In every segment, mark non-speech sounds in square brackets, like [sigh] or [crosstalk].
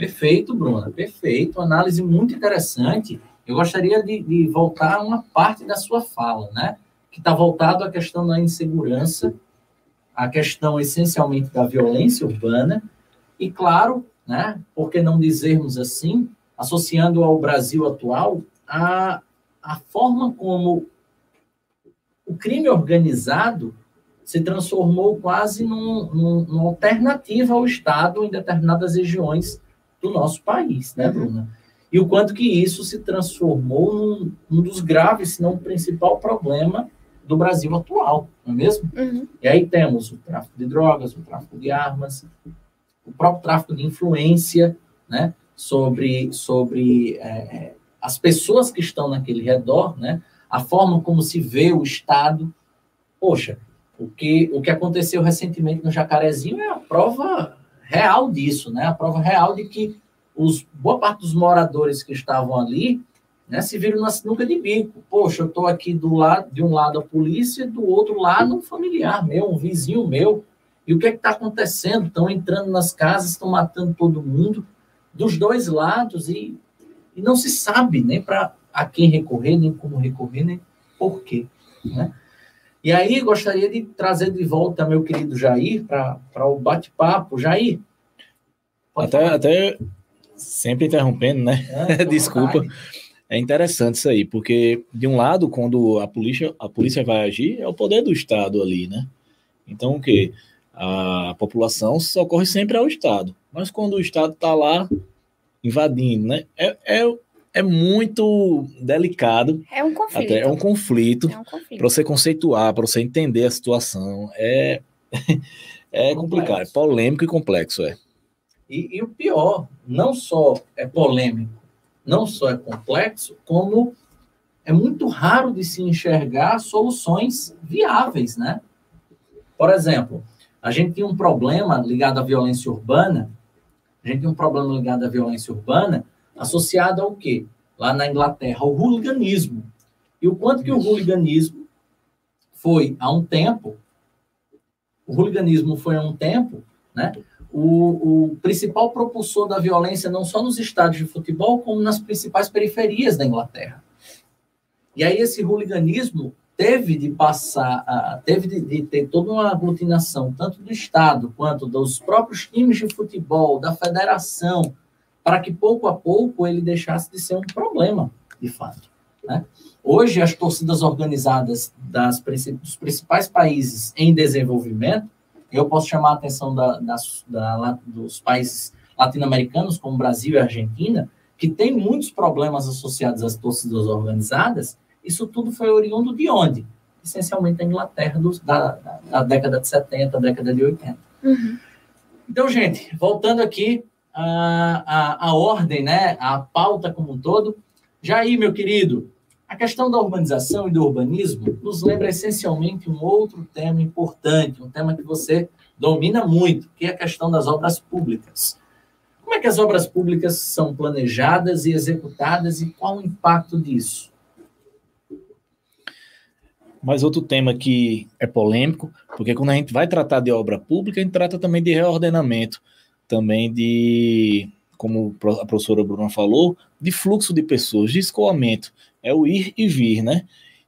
Perfeito, Bruna, perfeito. Análise muito interessante. Eu gostaria de, de voltar a uma parte da sua fala, né? Que está voltado à questão da insegurança, a questão essencialmente da violência urbana, e claro, né? Por que não dizermos assim, associando ao Brasil atual, a, a forma como o crime organizado se transformou quase num, num, numa alternativa ao Estado em determinadas regiões do nosso país, né, uhum. Bruna? E o quanto que isso se transformou num, num dos graves, se não o principal problema do Brasil atual, não é mesmo? Uhum. E aí temos o tráfico de drogas, o tráfico de armas, o próprio tráfico de influência, né, sobre, sobre é, as pessoas que estão naquele redor, né, a forma como se vê o Estado. Poxa, o que, o que aconteceu recentemente no Jacarezinho é a prova real disso, né? A prova real de que os, boa parte dos moradores que estavam ali né, se viram na sinuca de bico. Poxa, eu estou aqui do lado, de um lado a polícia, do outro lado um familiar meu, um vizinho meu. E o que é está acontecendo? Estão entrando nas casas, estão matando todo mundo, dos dois lados, e, e não se sabe nem para a quem recorrer, nem como recorrer, nem por quê. Né? E aí, gostaria de trazer de volta meu querido Jair para o bate-papo. Jair. Até, até sempre interrompendo, né? É, [laughs] Desculpa. É interessante isso aí, porque, de um lado, quando a polícia, a polícia vai agir, é o poder do Estado ali, né? Então, o quê? A população socorre sempre ao Estado. Mas quando o Estado está lá invadindo, né? É, é, é muito delicado. É um conflito. Até, é um conflito. É um conflito. Para você conceituar, para você entender a situação. É, [laughs] é complicado, é polêmico e complexo, é. E, e, o pior, não só é polêmico, não só é complexo, como é muito raro de se enxergar soluções viáveis, né? Por exemplo, a gente tem um problema ligado à violência urbana, a gente tem um problema ligado à violência urbana, associada ao quê? Lá na Inglaterra, ao hooliganismo. E o quanto que o hooliganismo foi há um tempo, o hooliganismo foi há um tempo, né? O, o principal propulsor da violência não só nos estádios de futebol, como nas principais periferias da Inglaterra. E aí esse hooliganismo teve de passar, teve de, de, ter toda uma aglutinação, tanto do Estado quanto dos próprios times de futebol, da federação, para que pouco a pouco ele deixasse de ser um problema, de fato. Né? Hoje, as torcidas organizadas das, dos principais países em desenvolvimento, eu posso chamar a atenção da, das, da, dos países latino-americanos, como Brasil e Argentina, que tem muitos problemas associados às torcidas organizadas, isso tudo foi oriundo de onde? Essencialmente da Inglaterra, dos, da, da, da, década de 70, década de 80. Uhum. Então, gente, voltando aqui a, a, a ordem, né, a pauta como um todo. Aí, meu querido, a questão da urbanização e do urbanismo nos lembra essencialmente um outro tema importante, um tema que você domina muito, que é a questão das obras públicas. Como é que as obras públicas são planejadas e executadas e qual o impacto disso? Mais outro tema que é polêmico, porque quando a gente vai tratar de obra pública, a gente trata também de reordenamento também de, como a professora Bruna falou, de fluxo de pessoas, de escoamento. É o ir e vir, né?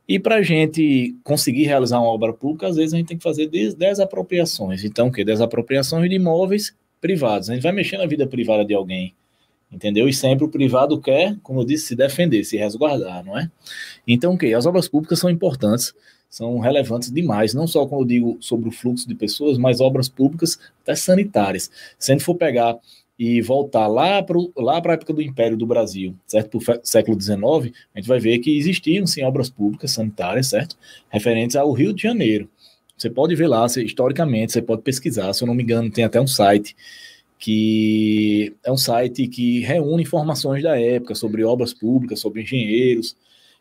E para a gente conseguir realizar uma obra pública, às vezes a gente tem que fazer desapropriações. Então, o quê? Desapropriações de imóveis privados. A gente vai mexer na vida privada de alguém, entendeu? E sempre o privado quer, como eu disse, se defender, se resguardar, não é? Então, o quê? As obras públicas são importantes são relevantes demais, não só quando eu digo sobre o fluxo de pessoas, mas obras públicas até sanitárias. Se a gente for pegar e voltar lá para lá a época do Império do Brasil, certo? Para o século XIX, a gente vai ver que existiam sim obras públicas sanitárias, certo? Referentes ao Rio de Janeiro. Você pode ver lá, historicamente, você pode pesquisar, se eu não me engano, tem até um site que é um site que reúne informações da época sobre obras públicas, sobre engenheiros,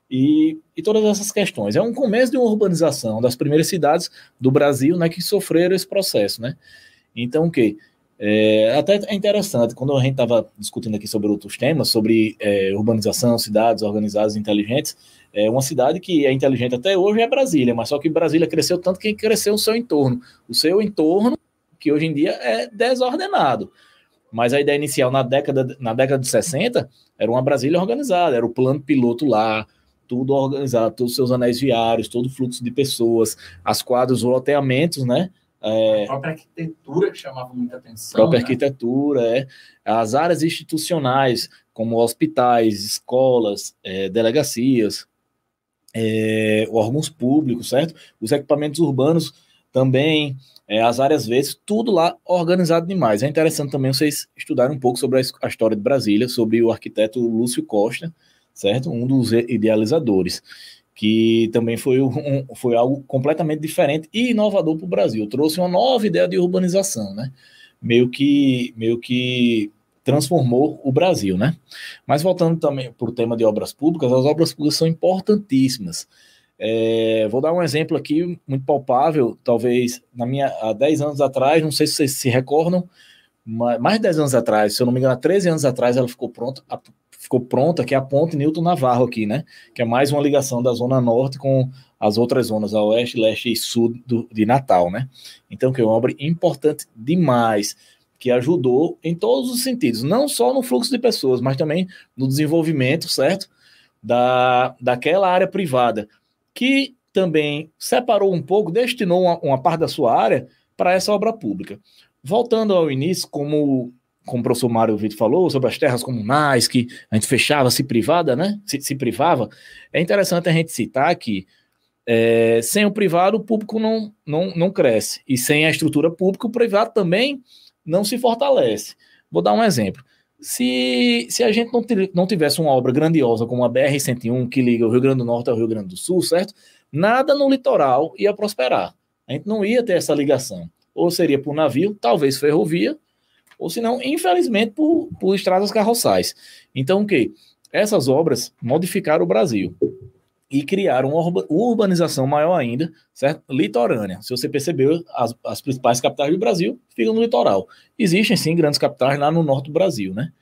e, e todas essas questões. É um começo de uma urbanização das primeiras cidades do Brasil né, que sofreram esse processo. Né? Então, o que? É, até é interessante, quando a gente estava discutindo aqui sobre outros temas, sobre é, urbanização, cidades organizadas inteligentes, é uma cidade que é inteligente até hoje é Brasília, mas só que Brasília cresceu tanto que cresceu o seu entorno. O seu entorno, que hoje em dia é desordenado. Mas a ideia inicial na década, na década de 60 era uma Brasília organizada, era o plano piloto lá, tudo organizado, todos os seus anéis viários, todo o fluxo de pessoas, as quadras, os loteamentos, né? É, a própria arquitetura que chamava muita atenção. própria né? arquitetura, é. As áreas institucionais, como hospitais, escolas, é, delegacias, é, órgãos públicos, certo? Os equipamentos urbanos também, é, as áreas verdes, tudo lá organizado demais. É interessante também vocês estudarem um pouco sobre a, a história de Brasília, sobre o arquiteto Lúcio Costa, certo? Um dos idealizadores, que também foi, um, foi algo completamente diferente e inovador para o Brasil. Trouxe uma nova ideia de urbanização, né? Meio que, meio que transformou o Brasil, né? Mas voltando também para o tema de obras públicas, as obras públicas são importantíssimas. É, vou dar um exemplo aqui muito palpável, talvez na minha, há 10 anos atrás, não sei se vocês se recordam, mais de 10 anos atrás, se eu não me engano, há 13 anos atrás ela ficou pronta, ficou pronta, que é a ponte Newton Navarro aqui, né? Que é mais uma ligação da Zona Norte com as outras zonas, a Oeste, Leste e Sul do, de Natal, né? Então, que é uma obra importante demais que ajudou em todos os sentidos, não só no fluxo de pessoas, mas também no desenvolvimento, certo? Da, daquela área privada, que também separou um pouco, destinou uma, uma parte da sua área para essa obra pública. Voltando ao início, como, como o professor Mário Vitor falou, sobre as terras comunais, que a gente fechava, se privada, né? Se, se privava, é interessante a gente citar que é, sem o privado, o público não, não, não cresce. E sem a estrutura pública, o privado também não se fortalece. Vou dar um exemplo. Se, se a gente não, não tivesse uma obra grandiosa como a BR-101, que liga o Rio Grande do Norte ao Rio Grande do Sul, certo? Nada no litoral ia prosperar. A gente não ia ter essa ligação. Ou seria por navio, talvez ferrovia, ou se não, infelizmente, por, por estradas carroçais. Então, o que? Essas obras modificaram o Brasil e criaram uma urbanização maior ainda, certo? Litorânea. Se você percebeu, as, as principais capitais do Brasil ficam no litoral. Existem sim grandes capitais lá no norte do Brasil, né?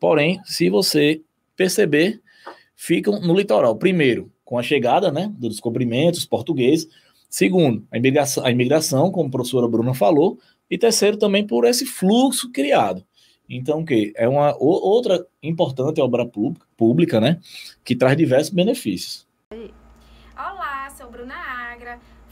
Porém, se você perceber, ficam no litoral. Primeiro, com a chegada, né, dos descobrimentos portugueses. Segundo, a imigração, a imigração, como a professora Bruna falou. E terceiro, também por esse fluxo criado. Então, o que? É uma outra importante obra pública, né, que traz diversos benefícios.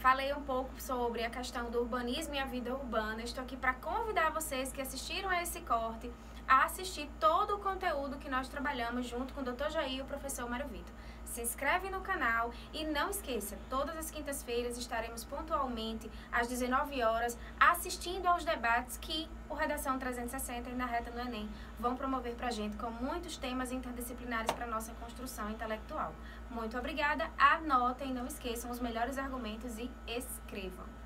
Falei um pouco sobre a questão do urbanismo e a vida urbana. Estou aqui para convidar vocês que assistiram a esse corte a assistir todo o conteúdo que nós trabalhamos junto com o Dr. Jair e o professor Mário Vitor se inscreve no canal e não esqueça, todas as quintas-feiras estaremos pontualmente às 19 horas assistindo aos debates que o Redação 360 e na Reta no Enem vão promover para a gente com muitos temas interdisciplinares para nossa construção intelectual. Muito obrigada, anotem, não esqueçam os melhores argumentos e escrevam.